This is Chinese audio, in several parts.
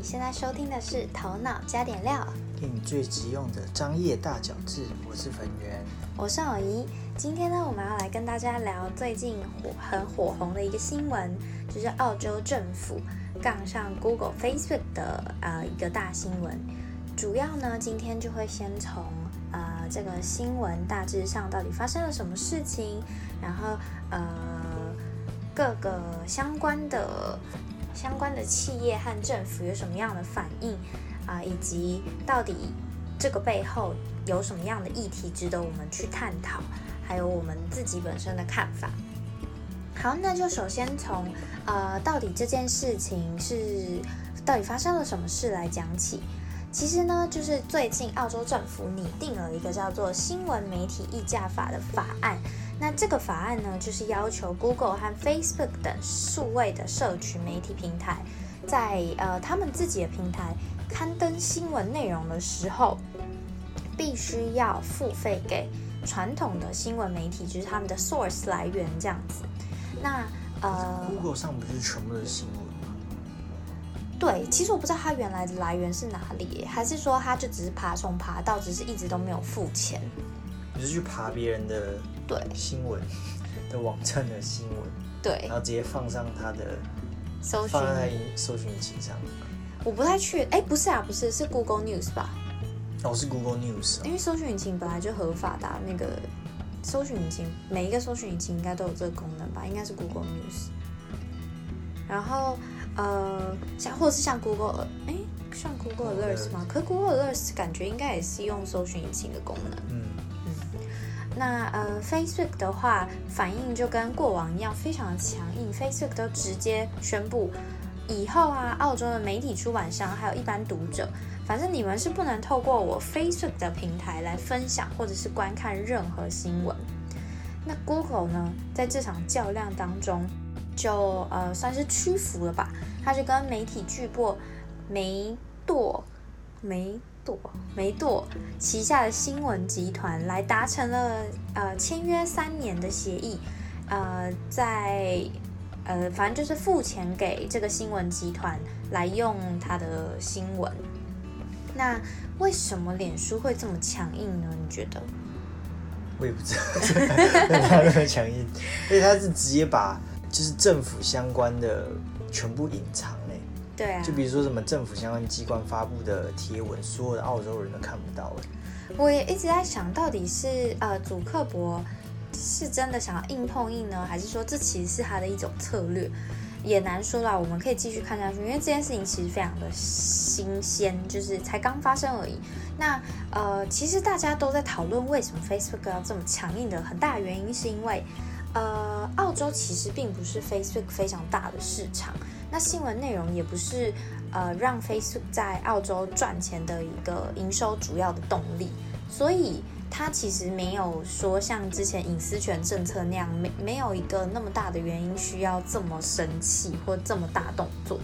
你现在收听的是《头脑加点料》，给你最急用的商业大小智。我是粉圆，我是偶怡。今天呢，我们要来跟大家聊最近火很火红的一个新闻，就是澳洲政府杠上 Google、Facebook 的呃一个大新闻。主要呢，今天就会先从呃这个新闻大致上到底发生了什么事情，然后呃各个相关的。相关的企业和政府有什么样的反应啊？以及到底这个背后有什么样的议题值得我们去探讨？还有我们自己本身的看法。好，那就首先从呃，到底这件事情是到底发生了什么事来讲起。其实呢，就是最近澳洲政府拟定了一个叫做《新闻媒体议价法》的法案。那这个法案呢，就是要求 Google 和 Facebook 等数位的社群媒体平台，在呃他们自己的平台刊登新闻内容的时候，必须要付费给传统的新闻媒体，就是他们的 source 来源这样子。那呃，Google 上不是全部都是新闻吗？对，其实我不知道它原来的来源是哪里，还是说它就只是爬虫爬到，只是一直都没有付钱。你是去爬别人的？对新闻 的网站的新闻，对，然后直接放上他的搜放在搜寻引擎上。我不太确，哎，不是啊，不是，是 Google News 吧？哦，是 Google News。因为搜寻引擎本来就合法的，那个搜寻引擎每一个搜寻引擎应该都有这个功能吧？应该是 Google News。然后呃，像或者是像 Google，哎，像 Google Alerts 吗？可 Google Alerts 感觉应该也是用搜寻引擎的功能。嗯。那呃，Facebook 的话反应就跟过往一样，非常的强硬。Facebook 都直接宣布，以后啊，澳洲的媒体出版商还有一般读者，反正你们是不能透过我 Facebook 的平台来分享或者是观看任何新闻。那 Google 呢，在这场较量当中，就呃算是屈服了吧？他就跟媒体巨擘梅朵梅。朵梅朵旗下的新闻集团来达成了呃签约三年的协议，呃，在呃反正就是付钱给这个新闻集团来用他的新闻。那为什么脸书会这么强硬呢？你觉得？我也不知道，他那么强硬，因为他是直接把就是政府相关的全部隐藏。对啊，就比如说什么政府相关机关发布的贴文，所有的澳洲人都看不到哎。我也一直在想到底是呃主克伯是真的想要硬碰硬呢，还是说这其实是他的一种策略，也难说啦。我们可以继续看下去，因为这件事情其实非常的新鲜，就是才刚发生而已。那呃，其实大家都在讨论为什么 Facebook 要这么强硬的，很大原因是因为呃，澳洲其实并不是 Facebook 非常大的市场。那新闻内容也不是呃让 Facebook 在澳洲赚钱的一个营收主要的动力，所以它其实没有说像之前隐私权政策那样，没没有一个那么大的原因需要这么生气或这么大动作。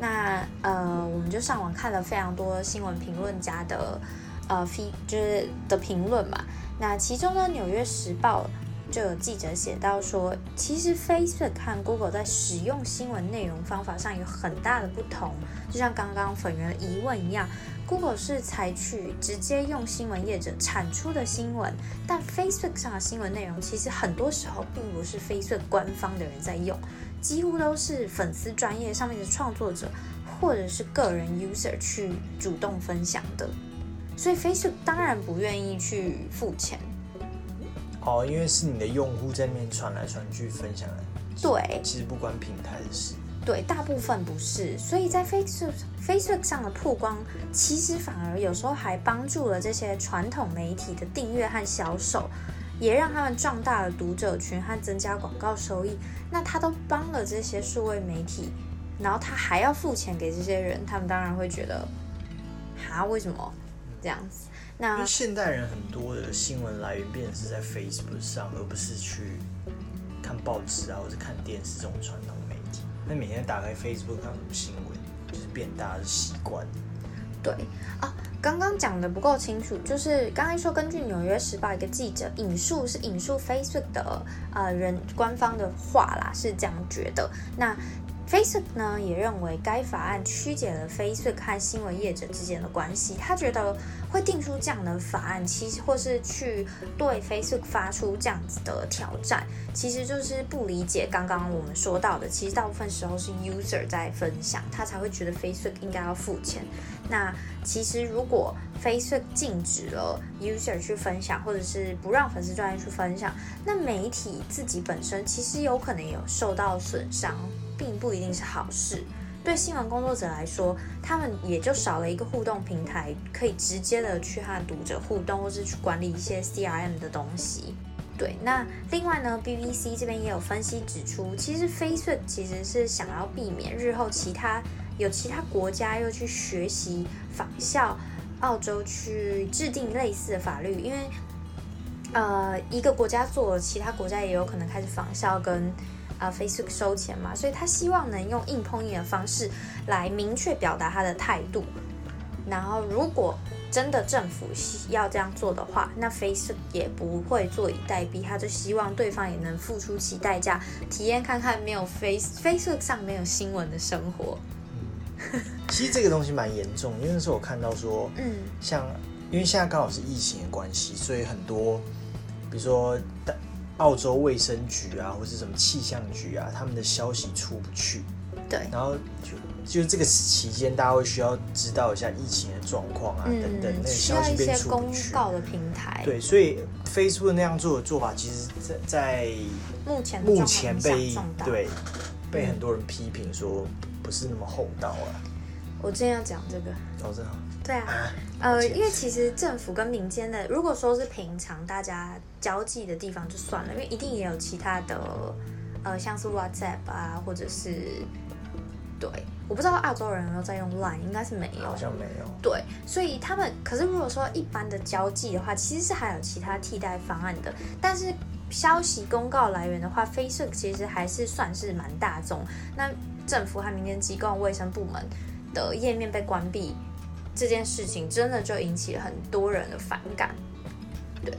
那呃，我们就上网看了非常多新闻评论家的呃 f 就是的评论嘛。那其中呢，《纽约时报》。就有记者写到说，其实 Facebook 和 Google 在使用新闻内容方法上有很大的不同。就像刚刚粉圆的疑问一样，Google 是采取直接用新闻业者产出的新闻，但 Facebook 上的新闻内容其实很多时候并不是 Facebook 官方的人在用，几乎都是粉丝专业上面的创作者或者是个人 user 去主动分享的。所以 Facebook 当然不愿意去付钱。哦，因为是你的用户在那边传来传去分享的，对，其实不关平台的事，对，大部分不是，所以在 Facebook Facebook 上的曝光，其实反而有时候还帮助了这些传统媒体的订阅和销售，也让他们壮大了读者群和增加广告收益。那他都帮了这些数位媒体，然后他还要付钱给这些人，他们当然会觉得，哈，为什么这样子？因为现代人很多的新闻来源变成是在 Facebook 上，而不是去看报纸啊，或者看电视这种传统媒体。那每天打开 Facebook 看什么新闻，就是变大家的习惯。对啊，刚刚讲的不够清楚，就是刚才说根据《纽约时报》一个记者引述是引述 Facebook 的呃人官方的话啦，是这样觉得。那 Facebook 呢也认为该法案曲解了 Facebook 和新闻业者之间的关系。他觉得会定出这样的法案，其实或是去对 Facebook 发出这样子的挑战，其实就是不理解刚刚我们说到的。其实大部分时候是 user 在分享，他才会觉得 Facebook 应该要付钱。那其实如果 Facebook 禁止了 user 去分享，或者是不让粉丝专业去分享，那媒体自己本身其实有可能有受到损伤。并不一定是好事。对新闻工作者来说，他们也就少了一个互动平台，可以直接的去和读者互动，或是去管理一些 CRM 的东西。对，那另外呢，BBC 这边也有分析指出，其实 Facebook 其实是想要避免日后其他有其他国家又去学习仿效澳洲去制定类似的法律，因为呃一个国家做，其他国家也有可能开始仿效跟。啊，Facebook 收钱嘛，所以他希望能用硬碰硬的方式来明确表达他的态度。然后，如果真的政府要这样做的话，那 Facebook 也不会坐以待毙，他就希望对方也能付出其代价，体验看看没有 Face Facebook 上没有新闻的生活。其实这个东西蛮严重，因为那时候我看到说，嗯，像因为现在刚好是疫情的关系，所以很多，比如说澳洲卫生局啊，或是什么气象局啊，他们的消息出不去。对。然后就就是这个期间，大家会需要知道一下疫情的状况啊，等等，那个消息被出不去。公告的平台。对，所以 Facebook 那样做的做法，其实，在在目前目前被对被很多人批评说不是那么厚道啊。我今天要讲这个。哦，这样。对啊，呃，因为其实政府跟民间的，如果说是平常大家交际的地方就算了，因为一定也有其他的，呃，像是 WhatsApp 啊，或者是，对，我不知道澳洲人有没有在用 Line，应该是没有，好像没有。对，所以他们，可是如果说一般的交际的话，其实是还有其他替代方案的。但是消息公告来源的话，Facebook 其实还是算是蛮大众。那政府和民间机构、卫生部门的页面被关闭。这件事情真的就引起了很多人的反感。对，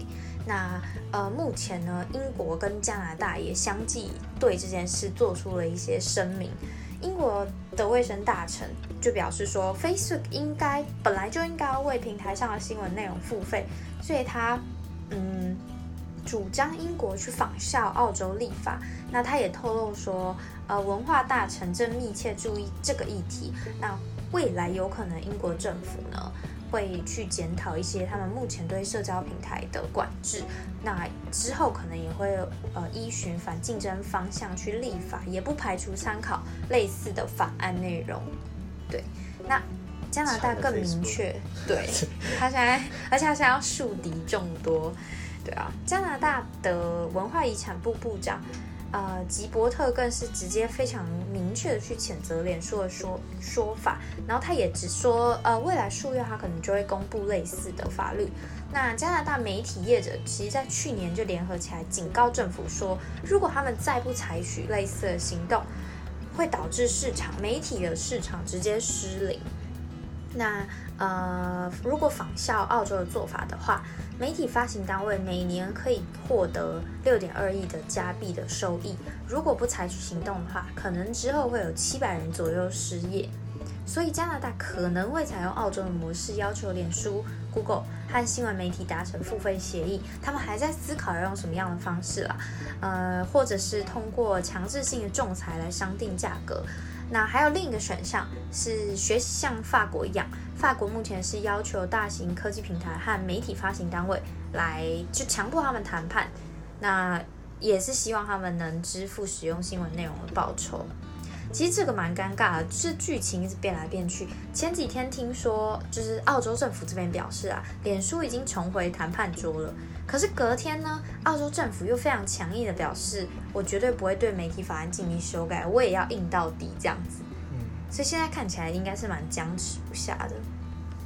那呃，目前呢，英国跟加拿大也相继对这件事做出了一些声明。英国的卫生大臣就表示说，Facebook 应该本来就应该为平台上的新闻内容付费，所以他嗯主张英国去仿效澳洲立法。那他也透露说，呃，文化大臣正密切注意这个议题。那未来有可能英国政府呢会去检讨一些他们目前对社交平台的管制，那之后可能也会呃依循反竞争方向去立法，也不排除参考类似的法案内容。对，那加拿大更明确，对 他现在，而且他现在要树敌众多，对啊，加拿大的文化遗产部部长。呃，吉伯特更是直接非常明确的去谴责脸书的说说法，然后他也只说，呃，未来数月他可能就会公布类似的法律。那加拿大媒体业者其实在去年就联合起来警告政府说，如果他们再不采取类似的行动，会导致市场媒体的市场直接失灵。那呃，如果仿效澳洲的做法的话，媒体发行单位每年可以获得六点二亿的加币的收益。如果不采取行动的话，可能之后会有七百人左右失业。所以加拿大可能会采用澳洲的模式，要求脸书、Google 和新闻媒体达成付费协议。他们还在思考要用什么样的方式啊？呃，或者是通过强制性的仲裁来商定价格。那还有另一个选项是学习像法国一样，法国目前是要求大型科技平台和媒体发行单位来就强迫他们谈判，那也是希望他们能支付使用新闻内容的报酬。其实这个蛮尴尬的，就是剧情一直变来变去。前几天听说，就是澳洲政府这边表示啊，脸书已经重回谈判桌了。可是隔天呢，澳洲政府又非常强硬的表示，我绝对不会对媒体法案进行修改，我也要硬到底这样子。嗯，所以现在看起来应该是蛮僵持不下的。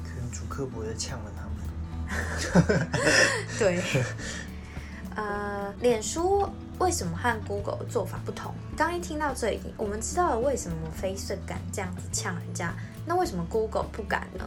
可能主客博又呛了他们。对。呃，脸书。为什么和 Google 的做法不同？刚一听到这里，我们知道了为什么 Facebook 敢这样子呛人家，那为什么 Google 不敢呢？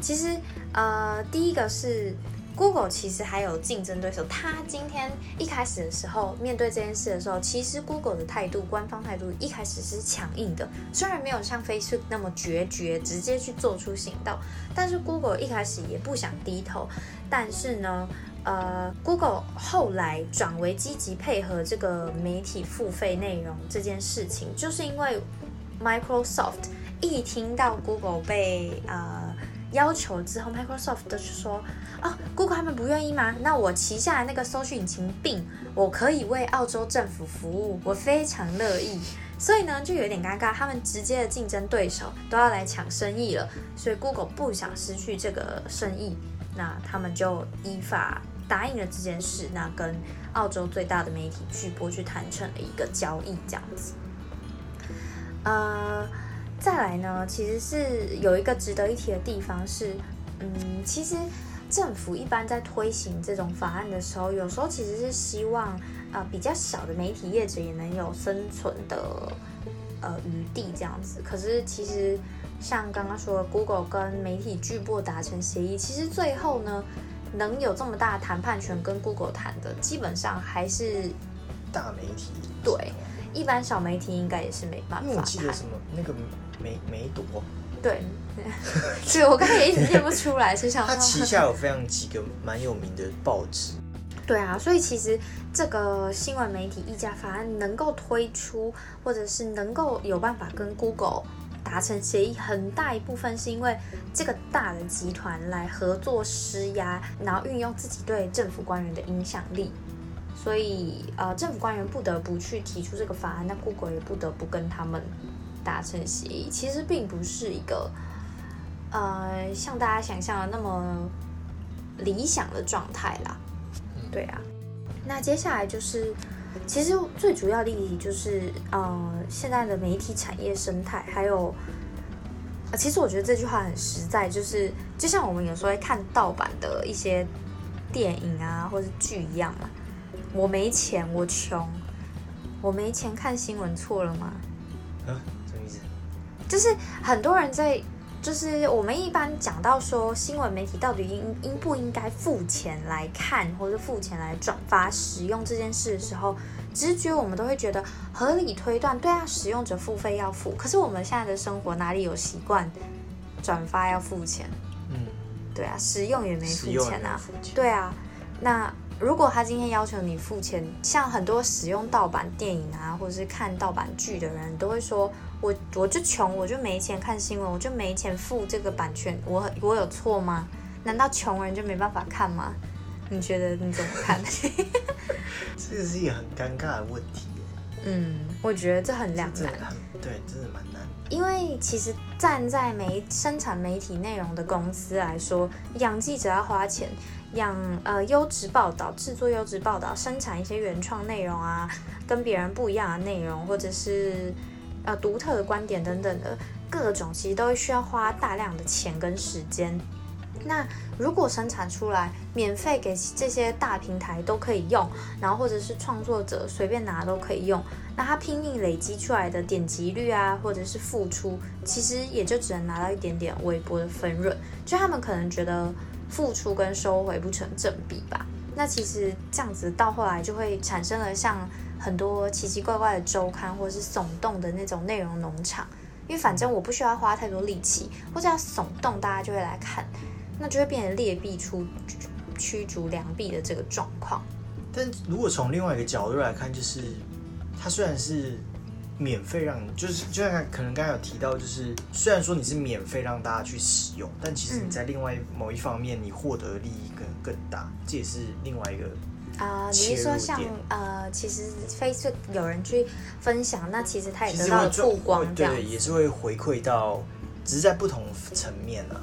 其实，呃，第一个是 Google 其实还有竞争对手，他今天一开始的时候面对这件事的时候，其实 Google 的态度，官方态度一开始是强硬的，虽然没有像 Facebook 那么决绝，直接去做出行动，但是 Google 一开始也不想低头，但是呢，呃，Google 后来转为积极配合这个媒体付费内容这件事情，就是因为 Microsoft 一听到 Google 被呃。要求之后，Microsoft 就说：“哦，Google 他们不愿意吗？那我旗下的那个搜索引擎并我可以为澳洲政府服务，我非常乐意。所以呢，就有点尴尬，他们直接的竞争对手都要来抢生意了，所以 Google 不想失去这个生意，那他们就依法答应了这件事，那跟澳洲最大的媒体巨播去谈成了一个交易，这样子。呃。”再来呢，其实是有一个值得一提的地方是，嗯，其实政府一般在推行这种法案的时候，有时候其实是希望，呃，比较小的媒体业者也能有生存的，呃，余地这样子。可是其实像刚刚说的，Google 跟媒体巨擘达成协议，其实最后呢，能有这么大的谈判权跟 Google 谈的，基本上还是大媒体。对，一般小媒体应该也是没办法。因为我记得什么那个。梅梅朵，对，对我刚才也一直念不出来，是想 他旗下有非常几个蛮有名的报纸，对啊，所以其实这个新闻媒体议价法案能够推出，或者是能够有办法跟 Google 达成协议，很大一部分是因为这个大的集团来合作施压，然后运用自己对政府官员的影响力，所以呃，政府官员不得不去提出这个法案，那 Google 也不得不跟他们。达成协议其实并不是一个，呃，像大家想象的那么理想的状态啦。对啊，那接下来就是，其实最主要的意义就是，呃，现在的媒体产业生态，还有，其实我觉得这句话很实在，就是就像我们有时候会看盗版的一些电影啊或者剧一样嘛。我没钱，我穷，我没钱看新闻，错了吗？就是很多人在，就是我们一般讲到说新闻媒体到底应应不应该付钱来看或者付钱来转发使用这件事的时候，直觉我们都会觉得合理推断，对啊，使用者付费要付。可是我们现在的生活哪里有习惯转发要付钱？嗯，对啊，使用也没付钱啊，对啊，那。如果他今天要求你付钱，像很多使用盗版电影啊，或者是看盗版剧的人，都会说：“我我就穷，我就没钱看新闻，我就没钱付这个版权，我我有错吗？难道穷人就没办法看吗？你觉得你怎么看？这个是一个很尴尬的问题。嗯，我觉得这很两难。对，真的蛮难。因为其实站在媒生产媒体内容的公司来说，养记者要花钱。养呃优质报道，制作优质报道，生产一些原创内容啊，跟别人不一样的内容，或者是呃独特的观点等等的各种，其实都需要花大量的钱跟时间。那如果生产出来，免费给这些大平台都可以用，然后或者是创作者随便拿都可以用，那他拼命累积出来的点击率啊，或者是付出，其实也就只能拿到一点点微薄的分润，就他们可能觉得。付出跟收回不成正比吧？那其实这样子到后来就会产生了像很多奇奇怪怪的周刊，或者是耸动的那种内容农场。因为反正我不需要花太多力气，或者要耸动，大家就会来看，那就会变成劣币出驱逐良币的这个状况。但如果从另外一个角度来看，就是它虽然是。免费让你，就是就像可能刚才有提到，就是虽然说你是免费让大家去使用，但其实你在另外某一方面，你获得利益可能更大，这也是另外一个啊。你是说像呃，其实 Facebook 有人去分享，那其实他也得到了曝光，对，也是会回馈到，只是在不同层面呢。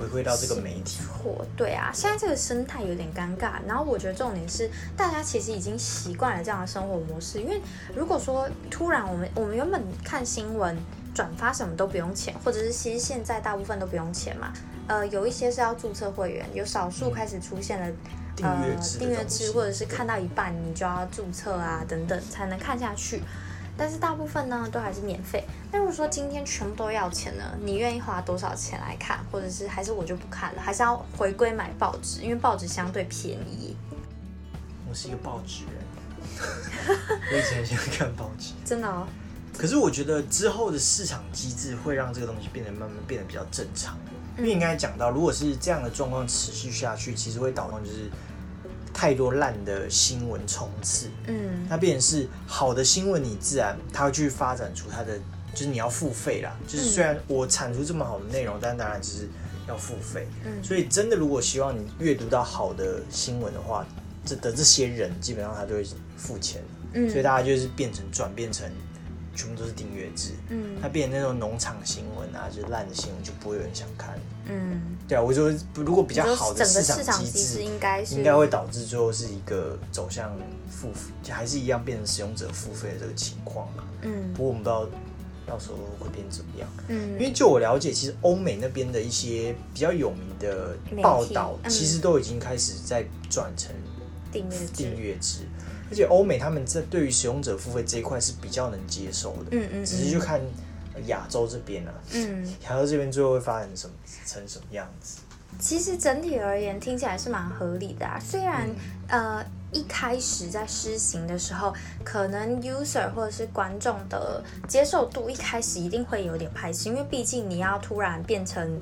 回归到这个媒体，错对啊，现在这个生态有点尴尬。然后我觉得重点是，大家其实已经习惯了这样的生活模式。因为如果说突然我们我们原本看新闻转发什么都不用钱，或者是其实现在大部分都不用钱嘛。呃，有一些是要注册会员，有少数开始出现了呃订阅制，或者是看到一半你就要注册啊等等才能看下去。但是大部分呢都还是免费。那如果说今天全部都要钱呢，你愿意花多少钱来看，或者是还是我就不看了，还是要回归买报纸，因为报纸相对便宜。我是一个报纸人，我以前很喜欢看报纸。真的哦，可是我觉得之后的市场机制会让这个东西变得慢慢变得比较正常。因为应该讲到，如果是这样的状况持续下去，其实会导致就是太多烂的新闻冲刺。嗯那变成是好的新闻，你自然它会去发展出它的，就是你要付费啦。就是虽然我产出这么好的内容，但当然就是要付费。嗯所以真的，如果希望你阅读到好的新闻的话，这的这些人基本上他都会付钱，嗯，所以大家就是变成转变成全部都是订阅制。嗯它变成那种农场新闻啊，就是烂的新闻，就不会有人想看。嗯，对啊，我说如果比较好的市市场机机制制，应该是应该会导致最后是一个走向付，还是一样变成使用者付费的这个情况嘛。嗯不过我们不知道到时候会变怎么样。嗯因嗯为就我了解，其实欧美那边的一些比较有名的报道，嗯其实都已经开始在转成订阅制订阅制，而且欧美他们在对于使用者付费这一块是比较能接受的。嗯嗯只是就看亚洲这边啊，嗯，亚洲这边最后会发展什么成什么样子。其实整体而言听起来是蛮合理的啊。虽然、嗯呃一开始在施行的时候，可能 user 或者是观众的接受度一开始一定会有点排斥，因为毕竟你要突然变成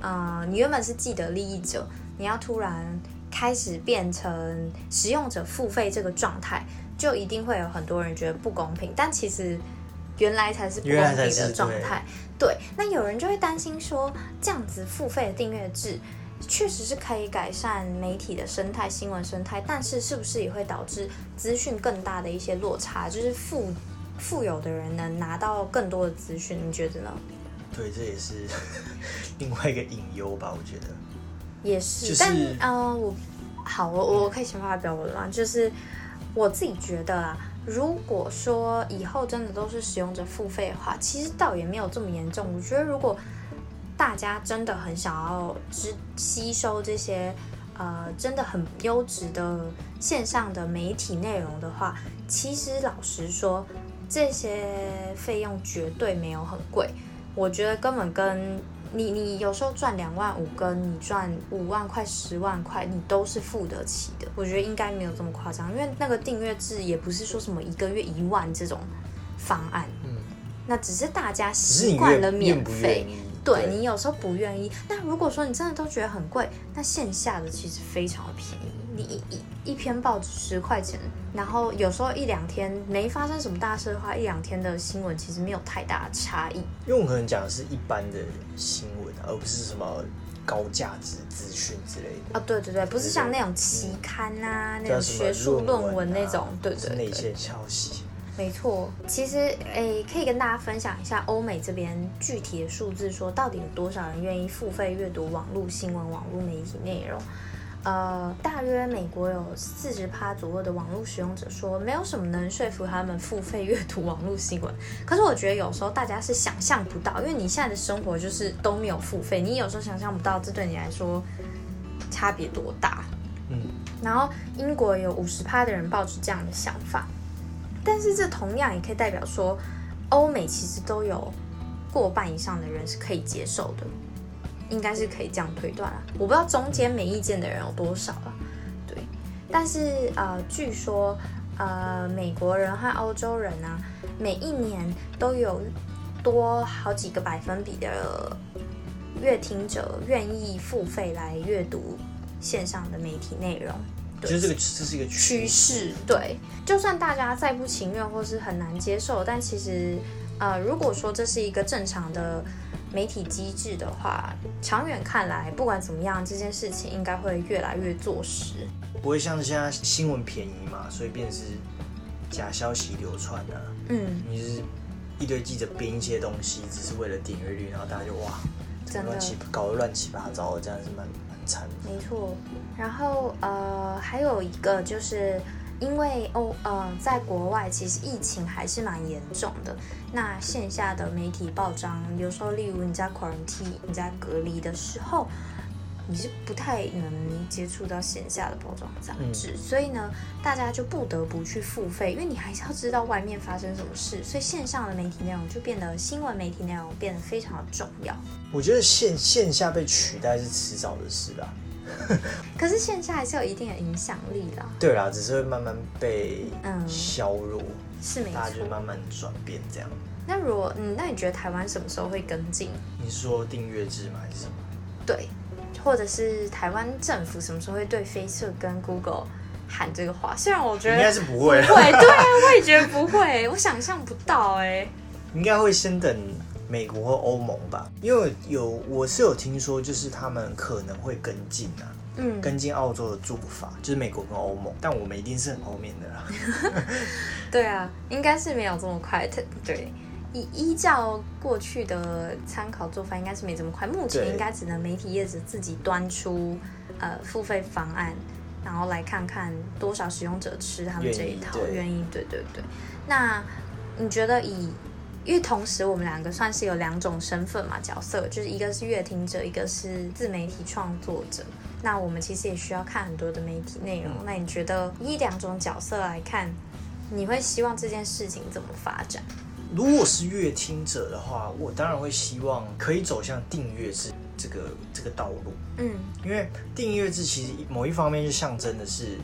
呃你原本是既得利益者，你要突然开始变成使用者付费这个状态，就一定会有很多人觉得不公平。但其实原来才是不公原来才是平的状态。对，那有人就会担心说，这样子付费的订阅制确实是可以改善媒体的生态、新闻生态，但是是不是也会导致资讯更大的一些落差？就是富富有的人能拿到更多的资讯，你觉得呢？对，这也是另外一个隐忧吧，我觉得。也是，就是但嗯、呃我好，我我可以先发表我的吗？就是我自己觉得啊，如果说以后真的都是使用者付费的话，其实倒也没有这么严重。我觉得如果大家真的很想要知吸收这些呃真的很优质的线上的媒体内容的话，其实老实说，这些费用绝对没有很贵。我觉得根本跟你你有时候赚两万五，跟你赚五万块、十万块，你都是付得起的。我觉得应该没有这么夸张，因为那个订阅制也不是说什么一个月一万这种方案，嗯，那只是大家习惯了免费。对你有时候不愿意，那如果说你真的都觉得很贵，那线下的其实非常的便宜。你一一一篇报纸十块钱，然后有时候一两天没发生什么大事的话，一两天的新闻其实没有太大的差异。因为我们可能讲的是一般的新闻啊，而不是什么高价值资讯之类的。哦，对对对，不是像那种期刊啊，那叫种学术论文啊那种，对是对对。内线消息。没错，其实诶，可以跟大家分享一下欧美这边具体的数字，说到底有多少人愿意付费阅读网络新闻、网络媒体内容。呃，大约美国有四十趴左右的网络使用者说，没有什么能说服他们付费阅读网络新闻。可是我觉得有时候大家是想象不到，因为你现在的生活就是都没有付费，你有时候想象不到这对你来说差别多大。嗯，然后英国有五十趴的人抱着这样的想法，但是这同样也可以代表说，欧美其实都有过半以上的人是可以接受的，应该是可以这样推断啊。我不知道中间没意见的人有多少啊，对，但是呃，据说呃，美国人和欧洲人啊，每一年都有多好几个百分比的阅听者愿意付费来阅读线上的媒体内容。对就是这个，这是一个趋势。势。对，就算大家再不情愿或是很难接受，但其实呃，如果说这是一个正常的媒体机制的话，长远看来，不管怎么样，这件事情应该会越来越坐实。不会像现在新闻便宜嘛，所以便是假消息流传啊。嗯，你是一堆记者编一些东西，只是为了点阅率，然后大家就哇，真的乱七搞得乱七八糟的，这样是蛮蛮惨的。没错。然后呃，还有一个就是。因为哦呃，在国外其实疫情还是蛮严重的。那线下的媒体报章，有时候例如你在 quarantine、你在隔离的时候，你是不太能接触到线下的包装杂志，所以呢，大家就不得不去付费，因为你还是要知道外面发生什么事，所以线上的媒体内容就变得新闻媒体内容变得非常的重要。我觉得线线下被取代是迟早的事啦。可是线下还是有一定的影响力啦。对啦，只是会慢慢被削弱，是没错，大家就慢慢转变这样。那如果嗯，那你觉得台湾什么时候会跟进？你说订阅制吗？还是什么？对，或者是台湾政府什么时候会对 Facebook 跟 Google 喊这个话？虽然我觉得应该是不会，不会，对啊，我也觉得不会，我想象不到哎。应该会先等美国和欧盟吧，因为有我是有听说，就是他们可能会跟进啊。嗯，跟进澳洲的做法，就是美国跟欧盟，但我们一定是很后面的啦。对啊，应该是没有这么快。对，依依照过去的参考做法，应该是没这么快。目前应该只能媒体业者自己端出呃付费方案，然后来看看多少使用者吃他们这一套，愿意。对对对。那你觉得以，因为同时我们两个算是有两种身份嘛，角色，就是一个是乐听者，一个是自媒体创作者。那我们其实也需要看很多的媒体内容。那你觉得一两种角色来看，你会希望这件事情怎么发展？如果是乐听者的话，我当然会希望可以走向订阅制这个这个道路。嗯，因为订阅制其实某一方面就象征的是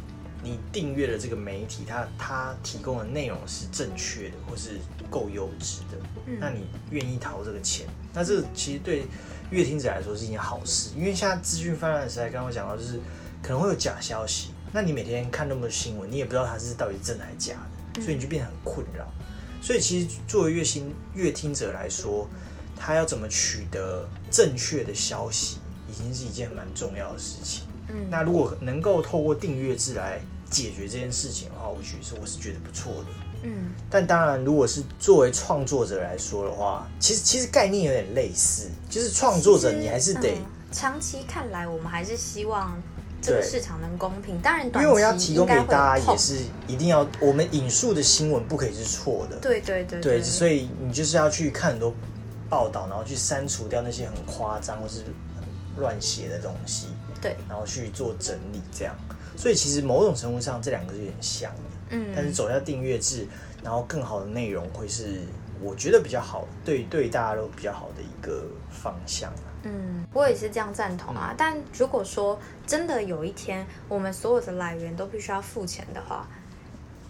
你订阅的这个媒体，它它提供的内容是正确的，或是够优质的。嗯，那你愿意掏这个钱？那这其实对。乐听者来说是一件好事，因为现在资讯泛滥的时代，刚刚讲到就是可能会有假消息，那你每天看那么多新闻，你也不知道它是到底真的还是假的，所以你就变得很困扰。所以其实作为乐心乐听者来说，他要怎么取得正确的消息，已经是一件蛮重要的事情。嗯，那如果能够透过订阅制来解决这件事情的话，我觉得我是觉得不错的。嗯，但当然，如果是作为创作者来说的话，其实其实概念有点类似，就是创作者你还是得长期看来，我们还是希望这个市场能公平。当然，因为我要提供给大家，也是一定要我们引述的新闻不可以是错的。对对对对，所以你就是要去看很多报道，然后去删除掉那些很夸张或是乱写的东西。对，然后去做整理，这样。所以其实某种程度上，这两个是有点像的。嗯，但是走下订阅制，然后更好的内容会是我觉得比较好，对对大家都比较好的一个方向嗯，我也是这样赞同啊。但如果说真的有一天我们所有的来源都必须要付钱的话，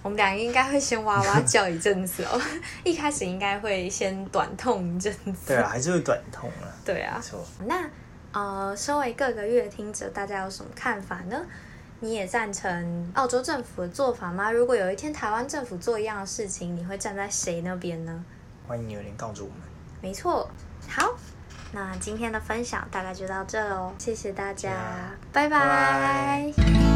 我们俩应该会先哇哇叫一阵子哦。一开始应该会先短痛一阵子。对啊，还是会短痛啊。对啊，没错。那呃，身为各个乐听者，大家有什么看法呢？你也赞成澳洲政府的做法吗？如果有一天台湾政府做一样的事情，你会站在谁那边呢？欢迎留言告诉我们。没错，好，那今天的分享大概就到这喽，谢谢大家，拜拜。